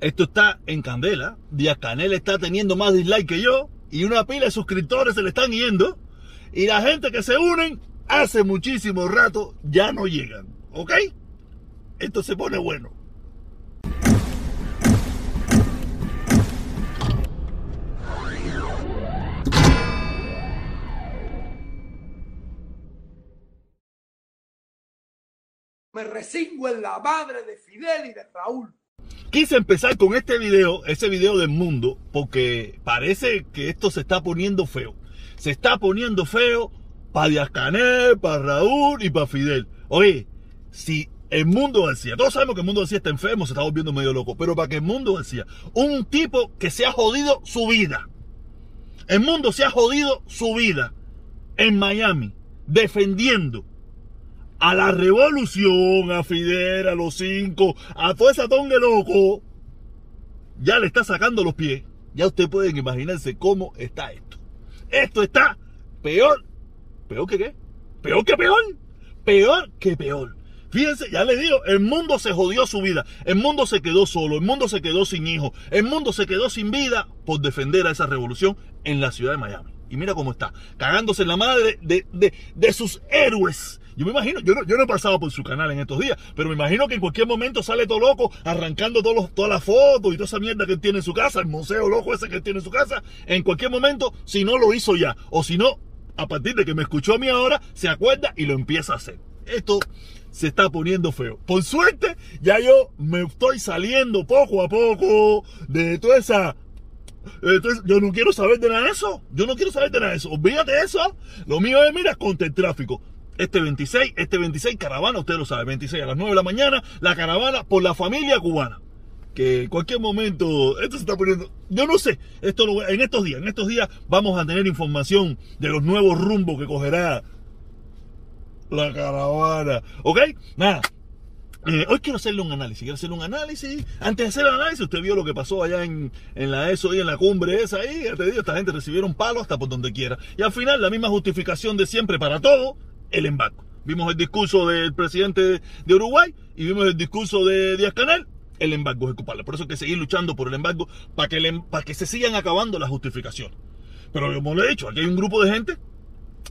esto está en candela. Díaz Canel está teniendo más dislike que yo. Y una pila de suscriptores se le están yendo. Y la gente que se unen hace muchísimo rato ya no llegan. ¿Ok? Esto se pone bueno. Me resingo en la madre de Fidel y de Raúl. Quise empezar con este video, ese video del mundo, porque parece que esto se está poniendo feo. Se está poniendo feo para Díaz Canel, para Raúl y para Fidel. Oye, si el mundo García, todos sabemos que el mundo García está enfermo, se está volviendo medio loco, pero para que el mundo García, un tipo que se ha jodido su vida, el mundo se ha jodido su vida en Miami, defendiendo a la revolución, a Fidel, a los cinco, a toda esa tongue loco, ya le está sacando los pies. Ya ustedes pueden imaginarse cómo está esto. Esto está peor. ¿Peor que qué? Peor que peor. Peor que peor. Fíjense, ya les digo, el mundo se jodió su vida. El mundo se quedó solo. El mundo se quedó sin hijos. El mundo se quedó sin vida por defender a esa revolución en la ciudad de Miami. Y mira cómo está. Cagándose en la madre de, de, de sus héroes yo me imagino, yo no, yo he pasado por su canal en estos días, pero me imagino que en cualquier momento sale todo loco, arrancando todas las fotos y toda esa mierda que tiene en su casa, el museo loco ese que tiene en su casa. En cualquier momento, si no lo hizo ya, o si no, a partir de que me escuchó a mí ahora, se acuerda y lo empieza a hacer. Esto se está poniendo feo. Por suerte, ya yo me estoy saliendo poco a poco de toda esa entonces, yo no quiero saber de nada de eso. Yo no quiero saber de nada de eso. Olvídate de eso. Lo mío es, mira, contra el tráfico este 26, este 26 caravana, usted lo sabe, 26 a las 9 de la mañana, la caravana por la familia cubana. Que en cualquier momento, esto se está poniendo, yo no sé, esto en estos días, en estos días vamos a tener información de los nuevos rumbos que cogerá la caravana. ¿Ok? Nada. Eh, hoy quiero hacerle un análisis, quiero hacerle un análisis. Antes de hacer el análisis, usted vio lo que pasó allá en, en la ESO y en la cumbre esa ahí. Te digo, esta gente recibieron palo hasta por donde quiera. Y al final, la misma justificación de siempre para todo, el embargo. Vimos el discurso del presidente de Uruguay y vimos el discurso de Díaz Canel. El embargo es culpable. Por eso hay que seguir luchando por el embargo para que, para que se sigan acabando las justificaciones. Pero como le he dicho, aquí hay un grupo de gente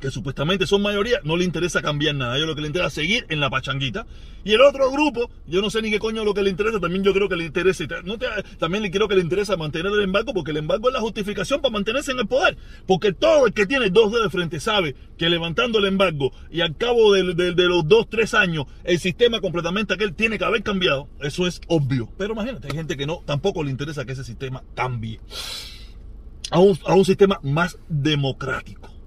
que supuestamente son mayoría, no le interesa cambiar nada. A ellos lo que le interesa es seguir en la pachanguita. Y el otro grupo, yo no sé ni qué coño lo que le interesa, también yo creo que le interesa, también le creo que le interesa mantener el embargo, porque el embargo es la justificación para mantenerse en el poder. Porque todo el que tiene dos dedos de frente sabe que levantando el embargo y al cabo de, de los dos, tres años, el sistema completamente aquel tiene que haber cambiado. Eso es obvio. Pero imagínate, hay gente que no, tampoco le interesa que ese sistema cambie. A un, a un sistema más democrático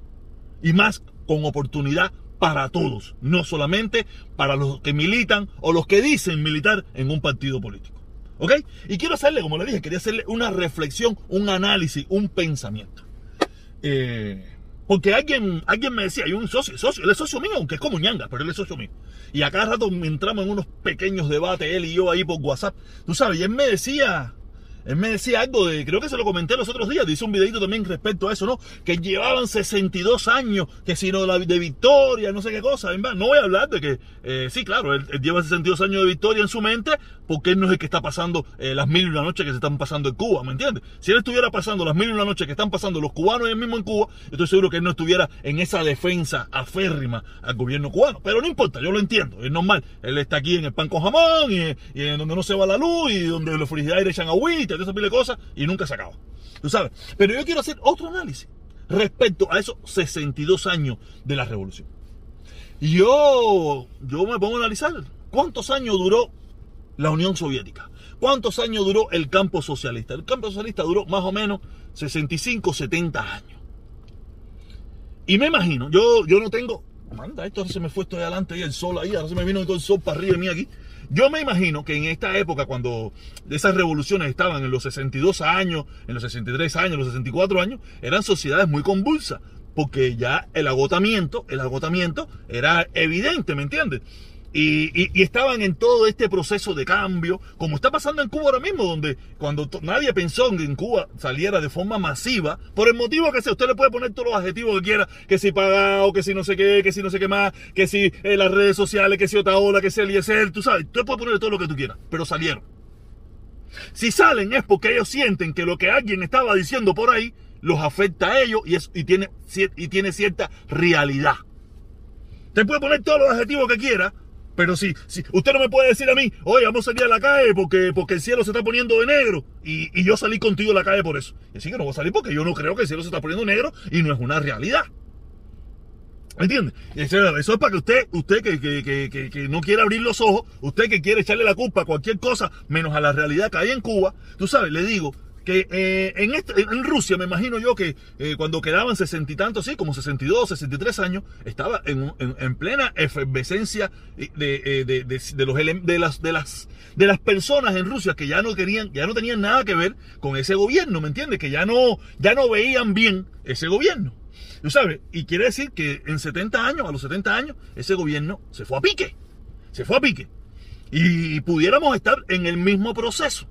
y más con oportunidad para todos, no solamente para los que militan o los que dicen militar en un partido político. ¿Ok? Y quiero hacerle, como le dije, quería hacerle una reflexión, un análisis, un pensamiento. Eh, porque alguien, alguien me decía, hay un socio, socio, él es socio mío, aunque es como ñanga, pero él es socio mío. Y a cada rato entramos en unos pequeños debates, él y yo ahí por WhatsApp. Tú sabes, y él me decía, él me decía algo de, creo que se lo comenté los otros días, dice un videito también respecto a eso, ¿no? Que llevaban 62 años, que si no, de victoria, no sé qué cosa. No voy a hablar de que, eh, sí, claro, él, lleva 62 años de victoria en su mente, porque él no es el que está pasando eh, las mil y una noches que se están pasando en Cuba, ¿me entiendes? Si él estuviera pasando las mil y una noches que están pasando los cubanos y mismo en Cuba, estoy seguro que él no estuviera en esa defensa aférrima al gobierno cubano. Pero no importa, yo lo entiendo, es normal. Él está aquí en el pan con jamón y, en donde no se va la luz y donde los frigidaires echan agüita de esa pila de cosas y nunca se acaba. Tú sabes. Pero yo quiero hacer otro análisis respecto a esos 62 años de la revolución. Yo, yo me pongo a analizar cuántos años duró la Unión Soviética. ¿Cuántos años duró el campo socialista? El campo socialista duró más o menos 65, 70 años. Y me imagino, yo, yo no tengo. Manda, esto se me fue esto de adelante y el sol ahí, ahora se me vino todo el sol para arriba de mí aquí. Yo me imagino que en esta época, cuando esas revoluciones estaban en los 62 años, en los 63 años, en los 64 años, eran sociedades muy convulsas, porque ya el agotamiento, el agotamiento era evidente, ¿me entiendes? Y, estaban en todo este proceso de cambio, como está pasando en Cuba ahora mismo, donde cuando nadie pensó que en Cuba saliera de forma masiva, por el motivo que sea, usted le puede poner todos los adjetivos que quiera, que si pagado, que si no sé qué, que si no sé qué más, que si eh, las redes sociales, que si otra ola, que si el ISL, tú sabes, usted puede poner todo lo que tú quieras, pero salieron. Si salen es porque ellos sienten que lo que alguien estaba diciendo por ahí los afecta a ellos y, es, y, tiene, y tiene cierta realidad. Te puede poner todos los adjetivos que quiera, pero si, usted no me puede decir a mí, oye, vamos a salir a la calle porque, porque el cielo se está poniendo de negro y, y yo salí contigo a la calle por eso. Y así que no voy a salir porque yo no creo que el cielo se está poniendo negro y no es una realidad. ¿Me entiende? Eso es para que usted, usted que, que, que, que, no quiere abrir los ojos, usted que quiere echarle la culpa a cualquier cosa menos a la realidad que hay en Cuba, tú sabes, le digo, que eh, en, este, en Rusia me imagino yo que eh, cuando quedaban sesenta y tantos, sí, como 62, 63 años, estaba en, en, en plena efervescencia de, de, de, de, los, las, de, las, de las personas en Rusia que ya no querían, ya no tenían nada que ver con ese gobierno, ¿me entiendes? Que ya no, ya no veían bien ese gobierno. ¿Tú sabes? Y quiere decir que en 70 años, a los 70 años, ese gobierno se fue a pique. Se fue a pique. Y pudiéramos estar en el mismo proceso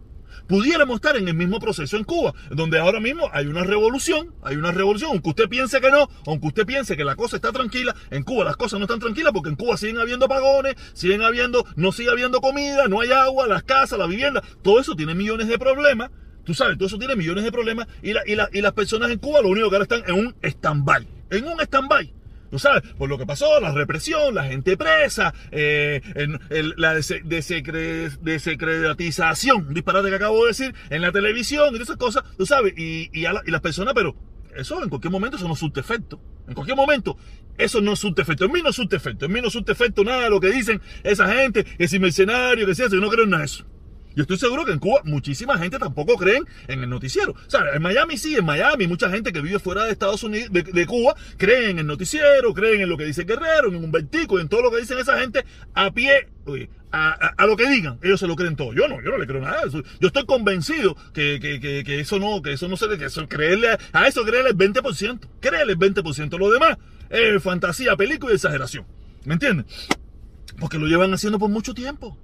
pudiéramos estar en el mismo proceso en Cuba, donde ahora mismo hay una revolución, hay una revolución, aunque usted piense que no, aunque usted piense que la cosa está tranquila, en Cuba las cosas no están tranquilas porque en Cuba siguen habiendo apagones, siguen habiendo, no sigue habiendo comida, no hay agua, las casas, la vivienda, todo eso tiene millones de problemas. Tú sabes, todo eso tiene millones de problemas y, la, y, la, y las personas en Cuba lo único que ahora están en un stand-by. En un stand-by. Tú sabes, por lo que pasó, la represión, la gente presa, eh, la desecretización, un disparate que acabo de decir, en la televisión y esas cosas, tú sabes, y, y, las personas, pero eso en cualquier momento eso no surte efecto. En cualquier momento eso no surte efecto. En mí no surte efecto. En mí no surte efecto nada de lo que dicen esa gente, que si mercenario, que sea eso. Yo no creo en nada de eso. Yo estoy seguro que en Cuba muchísima gente tampoco creen en el noticiero. O sea, en Miami sí, en Miami mucha gente que vive fuera de Estados Unidos, de, Cuba, creen en el noticiero, creen en lo que dice Guerrero, en un vertico, en todo lo que dicen esa gente a pie, a, lo que digan, ellos se lo creen todo. Yo no, yo no le creo nada. Yo estoy convencido que, que, que, que, eso no, que eso no se le, que eso, creerle a, eso creerle el 20%. Créele el 20%. Lo demás es fantasía, película y exageración. ¿Me entiendes? Porque lo llevan haciendo por mucho tiempo.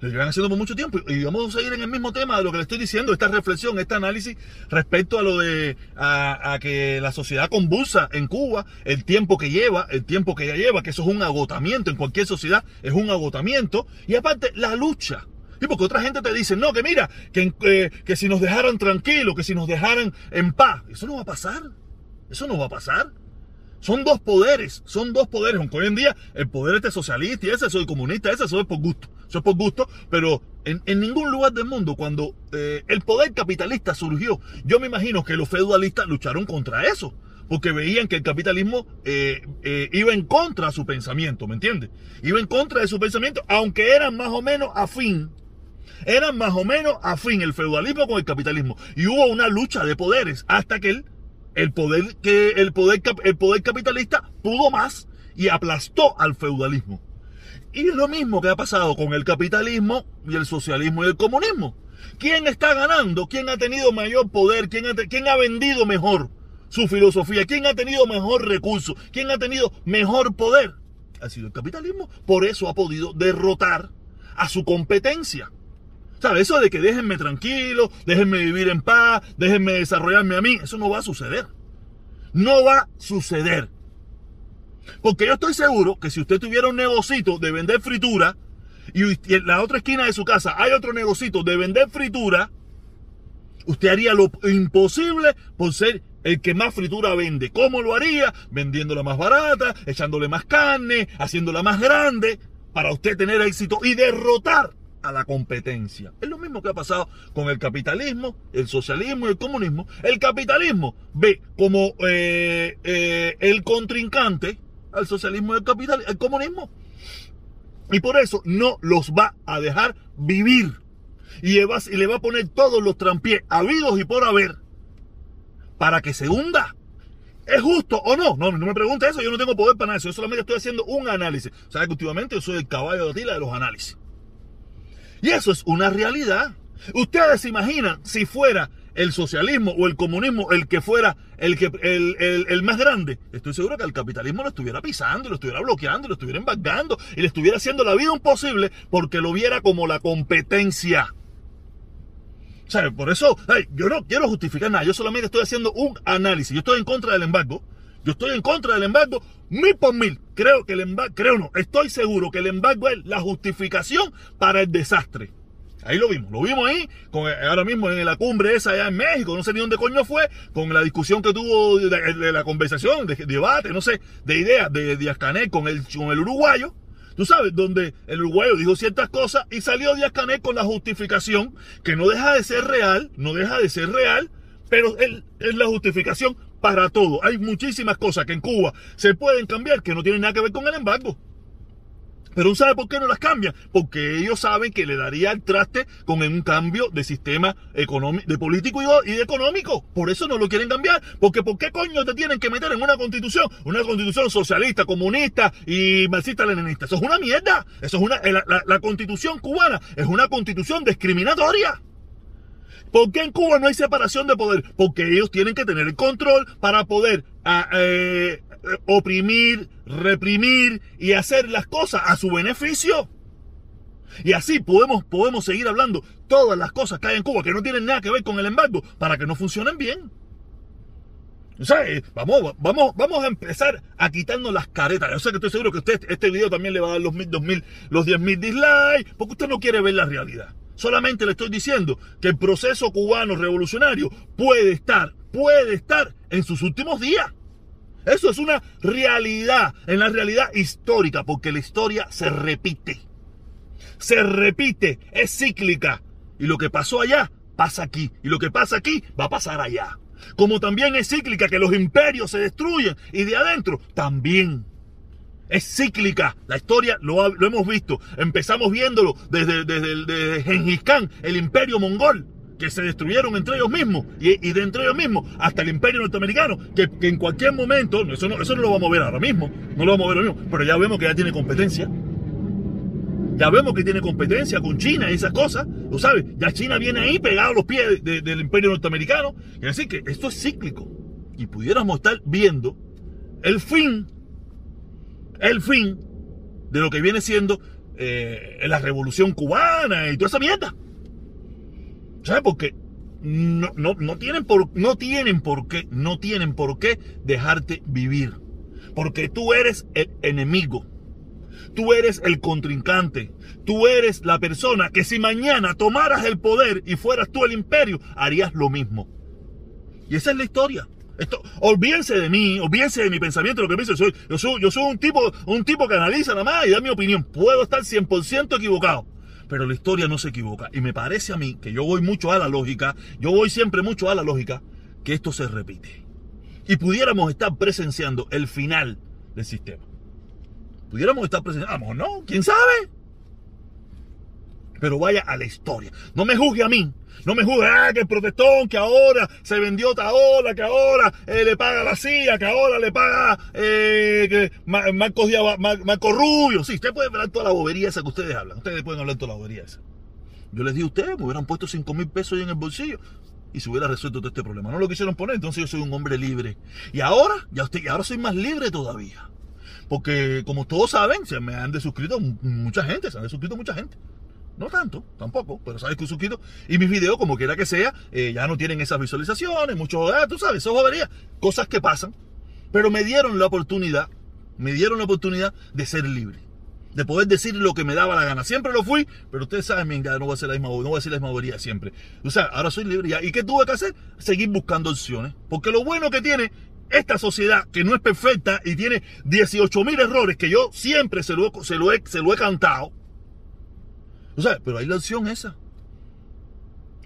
Lo llevan haciendo por mucho tiempo y vamos a seguir en el mismo tema de lo que le estoy diciendo, esta reflexión, este análisis respecto a lo de a, que la sociedad convulsa en Cuba, el tiempo que lleva, el tiempo que ya lleva, que eso es un agotamiento en cualquier sociedad, es un agotamiento y aparte la lucha. Y porque otra gente te dice, no, que mira, que, eh, que si nos dejaran tranquilos, que si nos dejaran en paz, eso no va a pasar, eso no va a pasar. Son dos poderes, son dos poderes. Aunque hoy en día el poder este socialista y ese soy comunista, ese soy por gusto. Eso es por gusto, pero en, ningún lugar del mundo, cuando eh, el poder capitalista surgió, yo me imagino que los feudalistas lucharon contra eso. Porque veían que el capitalismo eh, eh, iba en contra de su pensamiento, ¿me entiendes? Iba en contra de su pensamiento, aunque eran más o menos afín eran más o menos afín el feudalismo con el capitalismo. Y hubo una lucha de poderes hasta que el el poder, que el poder, el poder capitalista pudo más y aplastó al feudalismo. Y es lo mismo que ha pasado con el capitalismo y el socialismo y el comunismo. ¿Quién está ganando? ¿Quién ha tenido mayor poder? ¿Quién ha, quién ha vendido mejor su filosofía? ¿Quién ha tenido mejor recurso? ¿Quién ha tenido mejor poder? Ha sido el capitalismo. Por eso ha podido derrotar a su competencia. ¿Sabes? Eso de que déjenme tranquilo, déjenme vivir en paz, déjenme desarrollarme a mí, eso no va a suceder. No va a suceder. Porque yo estoy seguro que si usted tuviera un negocito de vender fritura y en la otra esquina de su casa hay otro negocito de vender fritura, usted haría lo imposible por ser el que más fritura vende. ¿Cómo lo haría? Vendiéndola más barata, echándole más carne, haciéndola más grande, para usted tener éxito y derrotar a la competencia. Es lo mismo que ha pasado con el capitalismo, el socialismo y el comunismo. El capitalismo ve como eh, eh, el contrincante al socialismo y al capital, al comunismo. Y por eso no los va a dejar vivir. Y le va, y le va a poner todos los trampiés habidos y por haber para que se hunda. ¿Es justo o no? No, no me pregunte eso, yo no tengo poder para eso. Yo solamente estoy haciendo un análisis. O sea, que últimamente yo soy el caballo de tila de los análisis. Y eso es una realidad. Ustedes se imaginan si fuera el socialismo o el comunismo el que fuera el, que, el, el, más grande, estoy seguro que el capitalismo lo estuviera pisando, lo estuviera bloqueando, lo estuviera embargando y le estuviera haciendo la vida imposible porque lo viera como la competencia. O sea, por eso, yo no quiero justificar nada, yo solamente estoy haciendo un análisis. Yo estoy en contra del embargo, yo estoy en contra del embargo mil por mil. Creo que el embargo, creo no, estoy seguro que el embargo es la justificación para el desastre. Ahí lo vimos, lo vimos ahí, ahora mismo en la cumbre esa allá en México, no sé ni dónde coño fue, con la discusión que tuvo de, la conversación, de, debate, no sé, de ideas de Díaz Canel con el, con el uruguayo, tú sabes, donde el uruguayo dijo ciertas cosas y salió Díaz Canel con la justificación que no deja de ser real, no deja de ser real, pero es la justificación para todo. Hay muchísimas cosas que en Cuba se pueden cambiar que no tienen nada que ver con el embargo. Pero ¿sabe por qué no las cambian? Porque ellos saben que le daría el traste con un cambio de sistema económico, de político y de económico. Por eso no lo quieren cambiar. Porque ¿por qué coño te tienen que meter en una constitución? Una constitución socialista, comunista y marxista-leninista. Eso es una mierda. Eso es una, la, la constitución cubana es una constitución discriminatoria. ¿Por qué en Cuba no hay separación de poder? Porque ellos tienen que tener el control para poder ah, eh, oprimir, reprimir y hacer las cosas a su beneficio. Y así podemos, podemos seguir hablando todas las cosas que hay en Cuba que no tienen nada que ver con el embargo para que no funcionen bien. O sea, eh, vamos, vamos, vamos a empezar a quitarnos las caretas. Yo sé que estoy seguro que usted este video también le va a dar los mil, dos mil, los diez mil dislikes, porque usted no quiere ver la realidad. Solamente le estoy diciendo que el proceso cubano revolucionario puede estar, puede estar en sus últimos días. Eso es una realidad, en la realidad histórica, porque la historia se repite. Se repite, es cíclica. Y lo que pasó allá, pasa aquí. Y lo que pasa aquí, va a pasar allá. Como también es cíclica que los imperios se destruyen y de adentro también. Es cíclica. La historia lo, hemos visto. Empezamos viéndolo desde, desde, Gengis Khan, el imperio mongol, que se destruyeron entre ellos mismos. Y, y de entre ellos mismos hasta el imperio norteamericano, que, en cualquier momento, eso no, eso no lo vamos a ver ahora mismo, no lo vamos a ver ahora mismo, pero ya vemos que ya tiene competencia. Ya vemos que tiene competencia con China y esas cosas. Lo sabes, ya China viene ahí pegado a los pies del imperio norteamericano. Es decir, que esto es cíclico. Y pudiéramos estar viendo el fin el fin de lo que viene siendo eh, la revolución cubana y toda esa mierda. ¿Sabes? Porque no, no, tienen por, no tienen por qué, no tienen por qué dejarte vivir. Porque tú eres el enemigo. Tú eres el contrincante. Tú eres la persona que si mañana tomaras el poder y fueras tú el imperio, harías lo mismo. Y esa es la historia. Esto, olvídense de mí, olvídense de mi pensamiento, lo que pienso. Soy, yo, soy, yo soy un tipo, un tipo que analiza nada más y da mi opinión. Puedo estar 100% equivocado. Pero la historia no se equivoca. Y me parece a mí que yo voy mucho a la lógica, yo voy siempre mucho a la lógica, que esto se repite. Y pudiéramos estar presenciando el final del sistema. Pudiéramos estar presenciando, no, quién sabe. Pero vaya a la historia. No me juzgue a mí, no me juzgues, ah, que el protestón, que ahora se vendió Taola, que ahora eh, le paga la CIA, que ahora le paga eh, que Marco, Marco, Rubio. Sí, usted puede hablar toda la bobería esa que ustedes hablan. Ustedes pueden hablar toda la bobería esa. Yo les di a ustedes, me hubieran puesto 5 mil pesos en el bolsillo y se hubiera resuelto todo este problema. No lo quisieron poner, entonces yo soy un hombre libre. Y ahora, ya usted, ahora soy más libre todavía. Porque como todos saben, se me han desuscrito mucha gente, se han desuscrito mucha gente. No tanto, tampoco, pero sabes que suscrito. Y mis videos, como quiera que sea, eh, ya no tienen esas visualizaciones, muchos, ah, tú sabes, eso jodería. Cosas que pasan. Pero me dieron la oportunidad, me dieron la oportunidad de ser libre. De poder decir lo que me daba la gana. Siempre lo fui, pero ustedes saben, ya no voy a hacer la misma, no voy a hacer la misma bobería siempre. O sea, ahora soy libre ya. ¿Y qué tuve que hacer? Seguir buscando opciones. Porque lo bueno que tiene esta sociedad, que no es perfecta y tiene 18 mil errores, que yo siempre se lo, se lo, he, se lo he cantado, o sea, pero hay la opción esa.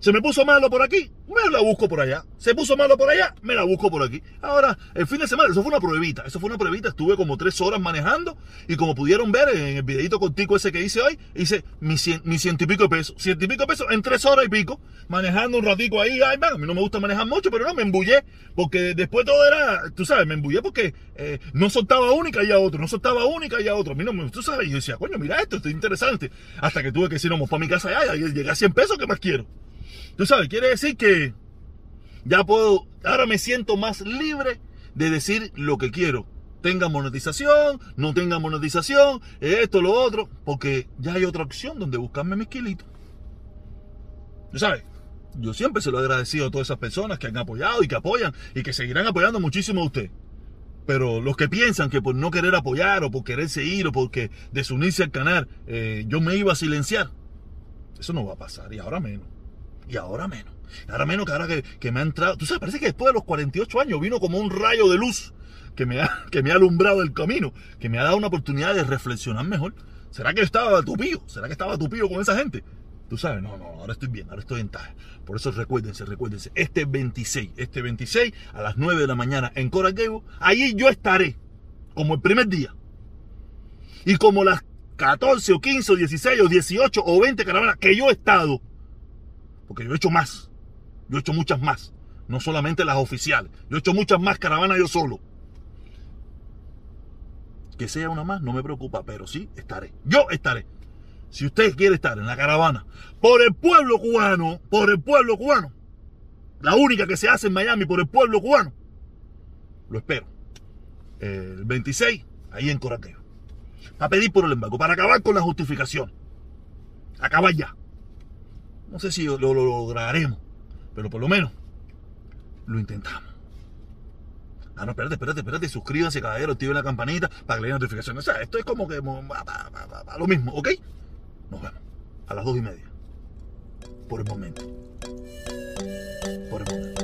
Se me puso malo por aquí, me la busco por allá. Se puso malo por allá, me la busco por aquí. Ahora, el fin de semana, eso fue una pruebita. Eso fue una pruebita. Estuve como tres horas manejando y como pudieron ver en el videito contigo ese que hice hoy, hice mi, ciento y pico de pesos. Ciento y pico de pesos en tres horas y pico, manejando un ratico ahí. Ay, man, a mí no me gusta manejar mucho, pero no, me embullé. Porque después todo era, tú sabes, me embullé porque eh, no soltaba única y a otro, no soltaba única y a otro. A mí no me, tú sabes, y yo decía, coño, mira esto, esto es interesante. Hasta que tuve que decir, vamos para mi casa allá, y llegué a 100 pesos, ¿qué más quiero? Tú sabes, quiere decir que ya puedo, ahora me siento más libre de decir lo que quiero. Tenga monetización, no tenga monetización, esto, lo otro, porque ya hay otra opción donde buscarme mis kilitos. Tú sabes, yo siempre se lo he agradecido a todas esas personas que han apoyado y que apoyan y que seguirán apoyando muchísimo a usted. Pero los que piensan que por no querer apoyar o por querer seguir o porque desunirse al canal, eh, yo me iba a silenciar, Eso no va a pasar. Y ahora menos. Y ahora menos. Ahora menos que ahora que, que me ha entrado. Tú sabes, parece que después de los 48 años vino como un rayo de luz que me, ha, que me ha alumbrado el camino, que me ha dado una oportunidad de reflexionar mejor. ¿Será que estaba tupido? ¿Será que estaba tupido con esa gente? Tú sabes, no, no, ahora estoy bien, ahora estoy en taja. Por eso recuérdense, recuérdense, este 26, este 26 a las 9 de la mañana en Gables, ahí yo estaré, como el primer día. Y como las 14 o 15 o 16 o 18 o 20 caravanas que yo he estado, porque yo he hecho más, yo he hecho muchas más, no solamente las oficiales, yo he hecho muchas más caravanas yo solo. Que sea una más, no me preocupa, pero sí estaré. Yo estaré. Si usted quiere estar en la caravana por el pueblo cubano, por el pueblo cubano, la única que se hace en Miami por el pueblo cubano, lo espero. El 26, ahí en Coraqueo. Para pedir por el embargo, para acabar con la justificación. Acabar ya. No sé si lo, lo lograremos, pero por lo menos lo intentamos. Ah, no, espérate, espérate, espérate. Suscríbanse, caballero, activen la campanita para que le den notificaciones. O sea, esto es como que va, lo mismo, ¿ok? Nos vemos a las dos y media. Por el momento. Por el momento.